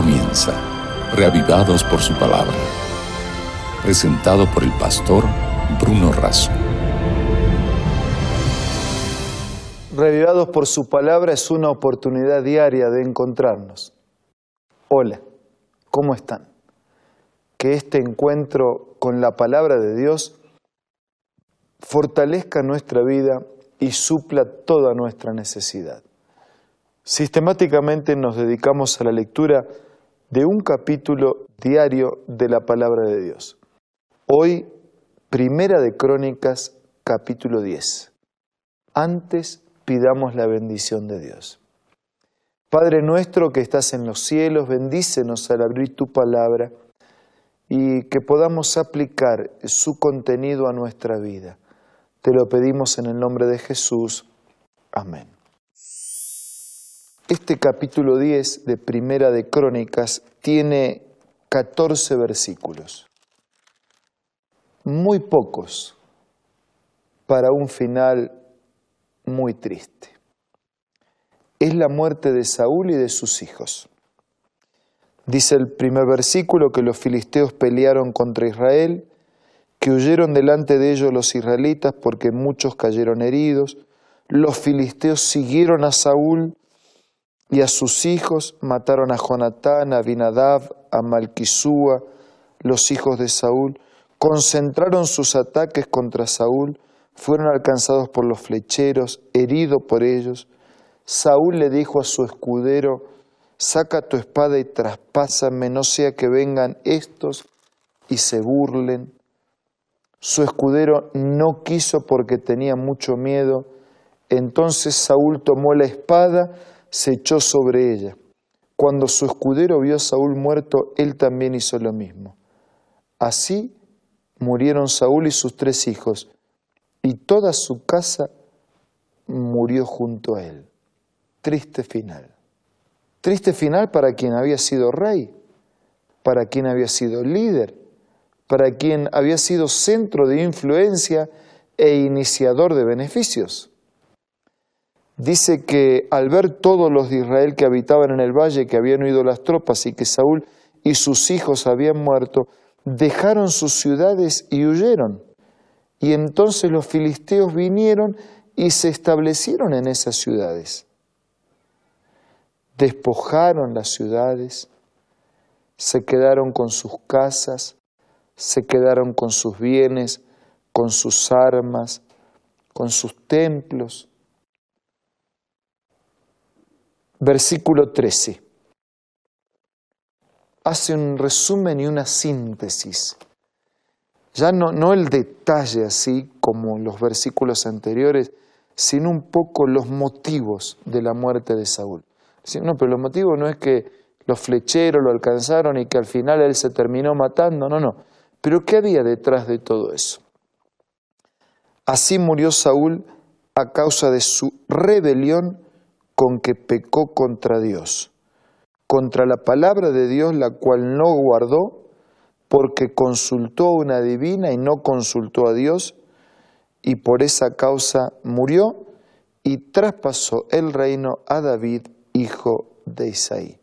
comienza, reavivados por su palabra. Presentado por el pastor Bruno Razo. Reavivados por su palabra es una oportunidad diaria de encontrarnos. Hola, ¿cómo están? Que este encuentro con la palabra de Dios fortalezca nuestra vida y supla toda nuestra necesidad. Sistemáticamente nos dedicamos a la lectura de un capítulo diario de la palabra de Dios. Hoy, Primera de Crónicas, capítulo 10. Antes pidamos la bendición de Dios. Padre nuestro que estás en los cielos, bendícenos al abrir tu palabra y que podamos aplicar su contenido a nuestra vida. Te lo pedimos en el nombre de Jesús. Amén. Este capítulo 10 de Primera de Crónicas tiene 14 versículos, muy pocos para un final muy triste. Es la muerte de Saúl y de sus hijos. Dice el primer versículo que los filisteos pelearon contra Israel, que huyeron delante de ellos los israelitas porque muchos cayeron heridos. Los filisteos siguieron a Saúl y a sus hijos mataron a Jonatán, a Abinadab, a Malquisúa, los hijos de Saúl, concentraron sus ataques contra Saúl, fueron alcanzados por los flecheros, herido por ellos. Saúl le dijo a su escudero, saca tu espada y traspásame, no sea que vengan estos y se burlen. Su escudero no quiso porque tenía mucho miedo. Entonces Saúl tomó la espada, se echó sobre ella. Cuando su escudero vio a Saúl muerto, él también hizo lo mismo. Así murieron Saúl y sus tres hijos, y toda su casa murió junto a él. Triste final. Triste final para quien había sido rey, para quien había sido líder, para quien había sido centro de influencia e iniciador de beneficios dice que al ver todos los de Israel que habitaban en el valle, que habían huido las tropas y que Saúl y sus hijos habían muerto, dejaron sus ciudades y huyeron. Y entonces los filisteos vinieron y se establecieron en esas ciudades. Despojaron las ciudades, se quedaron con sus casas, se quedaron con sus bienes, con sus armas, con sus templos versículo 13. Hace un resumen y una síntesis. Ya no, no el detalle así como los versículos anteriores, sino un poco los motivos de la muerte de Saúl. No, pero los motivos no es que los flecheros lo alcanzaron y que al final él se terminó matando, no, no. Pero ¿qué había detrás de todo eso? Así murió Saúl a causa de su rebelión con que pecó contra Dios, contra la palabra de Dios, la cual no guardó, porque consultó a una divina y no consultó a Dios, y por esa causa murió y traspasó el reino a David, hijo de Isaí.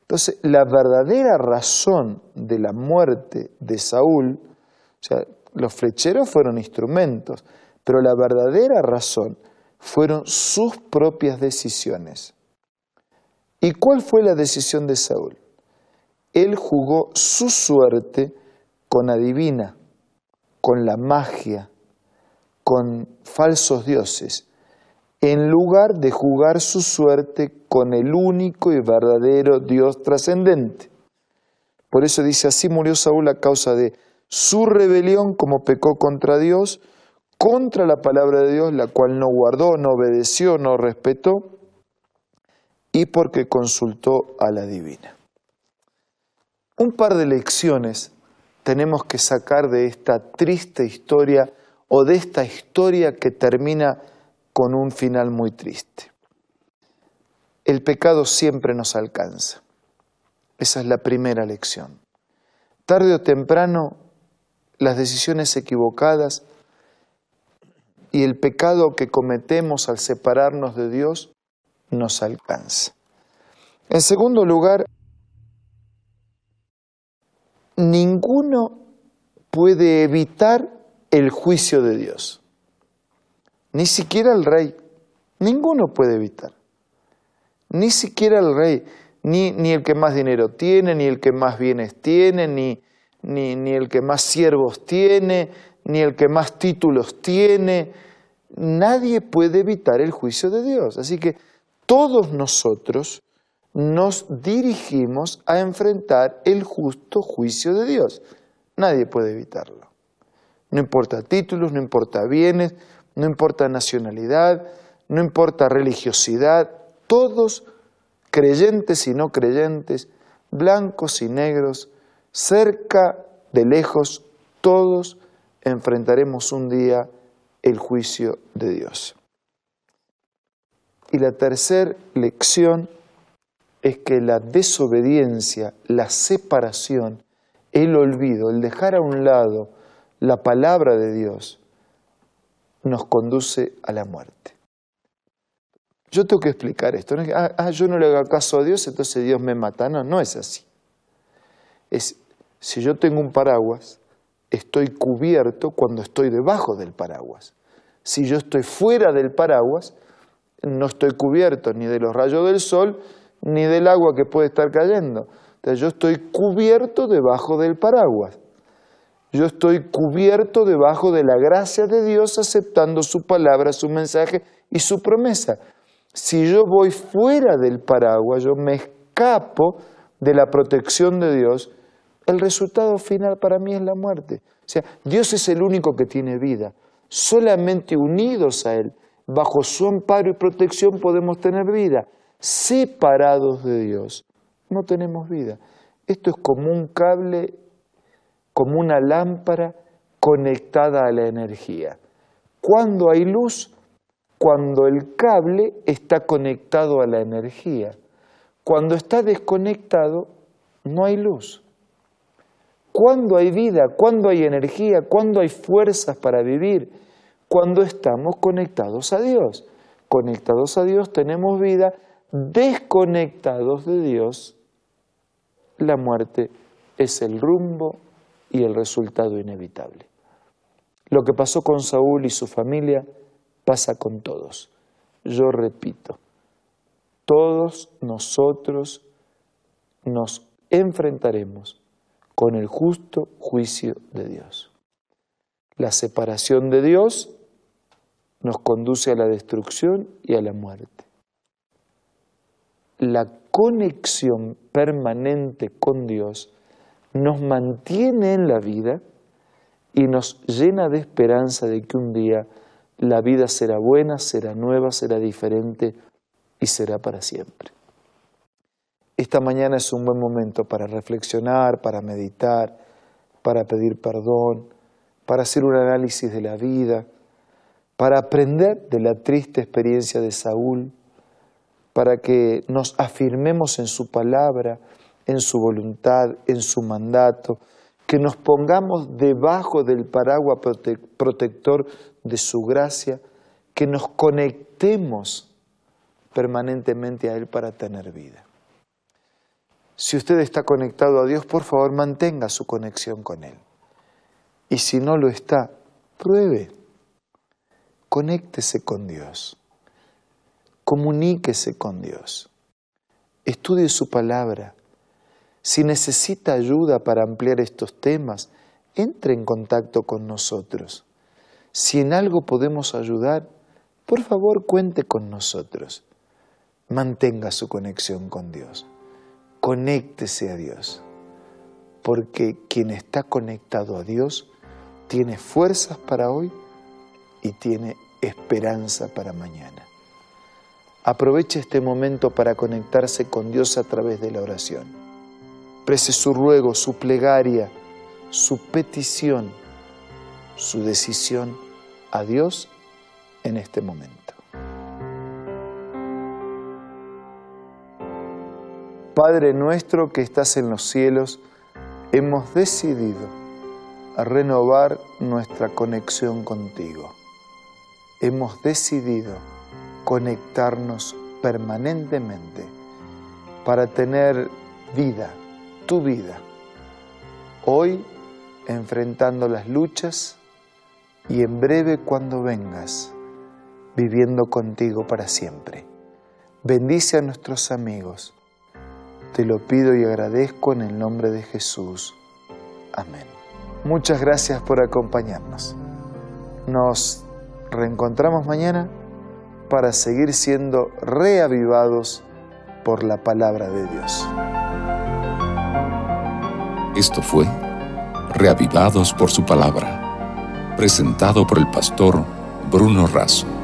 Entonces, la verdadera razón de la muerte de Saúl, o sea, los flecheros fueron instrumentos, pero la verdadera razón fueron sus propias decisiones. ¿Y cuál fue la decisión de Saúl? Él jugó su suerte con adivina, con la magia, con falsos dioses, en lugar de jugar su suerte con el único y verdadero Dios trascendente. Por eso dice, así murió Saúl a causa de su rebelión como pecó contra Dios, contra la palabra de Dios, la cual no guardó, no obedeció, no respetó, y porque consultó a la divina. Un par de lecciones tenemos que sacar de esta triste historia o de esta historia que termina con un final muy triste. El pecado siempre nos alcanza. Esa es la primera lección. Tarde o temprano, las decisiones equivocadas, y el pecado que cometemos al separarnos de Dios nos alcanza. En segundo lugar, ninguno puede evitar el juicio de Dios. Ni siquiera el rey. Ninguno puede evitar. Ni siquiera el rey, ni, ni el que más dinero tiene, ni el que más bienes tiene, ni, ni, ni el que más siervos tiene, ni el que más títulos tiene. Nadie puede evitar el juicio de Dios. Así que todos nosotros nos dirigimos a enfrentar el justo juicio de Dios. Nadie puede evitarlo. No importa títulos, no importa bienes, no importa nacionalidad, no importa religiosidad, todos, creyentes y no creyentes, blancos y negros, cerca de lejos, todos enfrentaremos un día el juicio de Dios. Y la tercera lección es que la desobediencia, la separación, el olvido, el dejar a un lado la palabra de Dios, nos conduce a la muerte. Yo tengo que explicar esto. No ah, ah, yo no le hago caso a Dios, entonces Dios me mata. No, no es así. Es, si yo tengo un paraguas, estoy cubierto cuando estoy debajo del paraguas. Si yo estoy fuera del paraguas, no estoy cubierto ni de los rayos del sol, ni del agua que puede estar cayendo. Entonces yo estoy cubierto debajo del paraguas. Yo estoy cubierto debajo de la gracia de Dios aceptando su palabra, su mensaje y su promesa. Si yo voy fuera del paraguas, yo me escapo de la protección de Dios, el resultado final para mí es la muerte. O sea, Dios es el único que tiene vida. Solamente unidos a Él, bajo su amparo y protección podemos tener vida. Separados de Dios, no tenemos vida. Esto es como un cable, como una lámpara conectada a la energía. Cuando hay luz, cuando el cable está conectado a la energía. Cuando está desconectado, no hay luz. Cuando hay vida, cuando hay energía, cuando hay fuerzas para vivir, cuando estamos conectados a Dios. Conectados a Dios tenemos vida, desconectados de Dios, la muerte es el rumbo y el resultado inevitable. Lo que pasó con Saúl y su familia pasa con todos. Yo repito, todos nosotros nos enfrentaremos con el justo juicio de Dios. La separación de Dios nos conduce a la destrucción y a la muerte. La conexión permanente con Dios nos mantiene en la vida y nos llena de esperanza de que un día la vida será buena, será nueva, será diferente y será para siempre. Esta mañana es un buen momento para reflexionar, para meditar, para pedir perdón, para hacer un análisis de la vida, para aprender de la triste experiencia de Saúl, para que nos afirmemos en su palabra, en su voluntad, en su mandato, que nos pongamos debajo del paraguas protector de su gracia, que nos conectemos permanentemente a Él para tener vida. Si usted está conectado a Dios, por favor mantenga su conexión con Él. Y si no lo está, pruebe. Conéctese con Dios. Comuníquese con Dios. Estudie su palabra. Si necesita ayuda para ampliar estos temas, entre en contacto con nosotros. Si en algo podemos ayudar, por favor cuente con nosotros. Mantenga su conexión con Dios. Conéctese a Dios. Porque quien está conectado a Dios tiene fuerzas para hoy y tiene esperanza para mañana. Aproveche este momento para conectarse con Dios a través de la oración. Prese su ruego, su plegaria, su petición, su decisión a Dios en este momento. Padre nuestro que estás en los cielos, hemos decidido renovar nuestra conexión contigo. Hemos decidido conectarnos permanentemente para tener vida, tu vida, hoy enfrentando las luchas y en breve cuando vengas, viviendo contigo para siempre. Bendice a nuestros amigos. Te lo pido y agradezco en el nombre de Jesús. Amén. Muchas gracias por acompañarnos. Nos reencontramos mañana para seguir siendo reavivados por la palabra de Dios. Esto fue Reavivados por su palabra, presentado por el pastor Bruno Razo.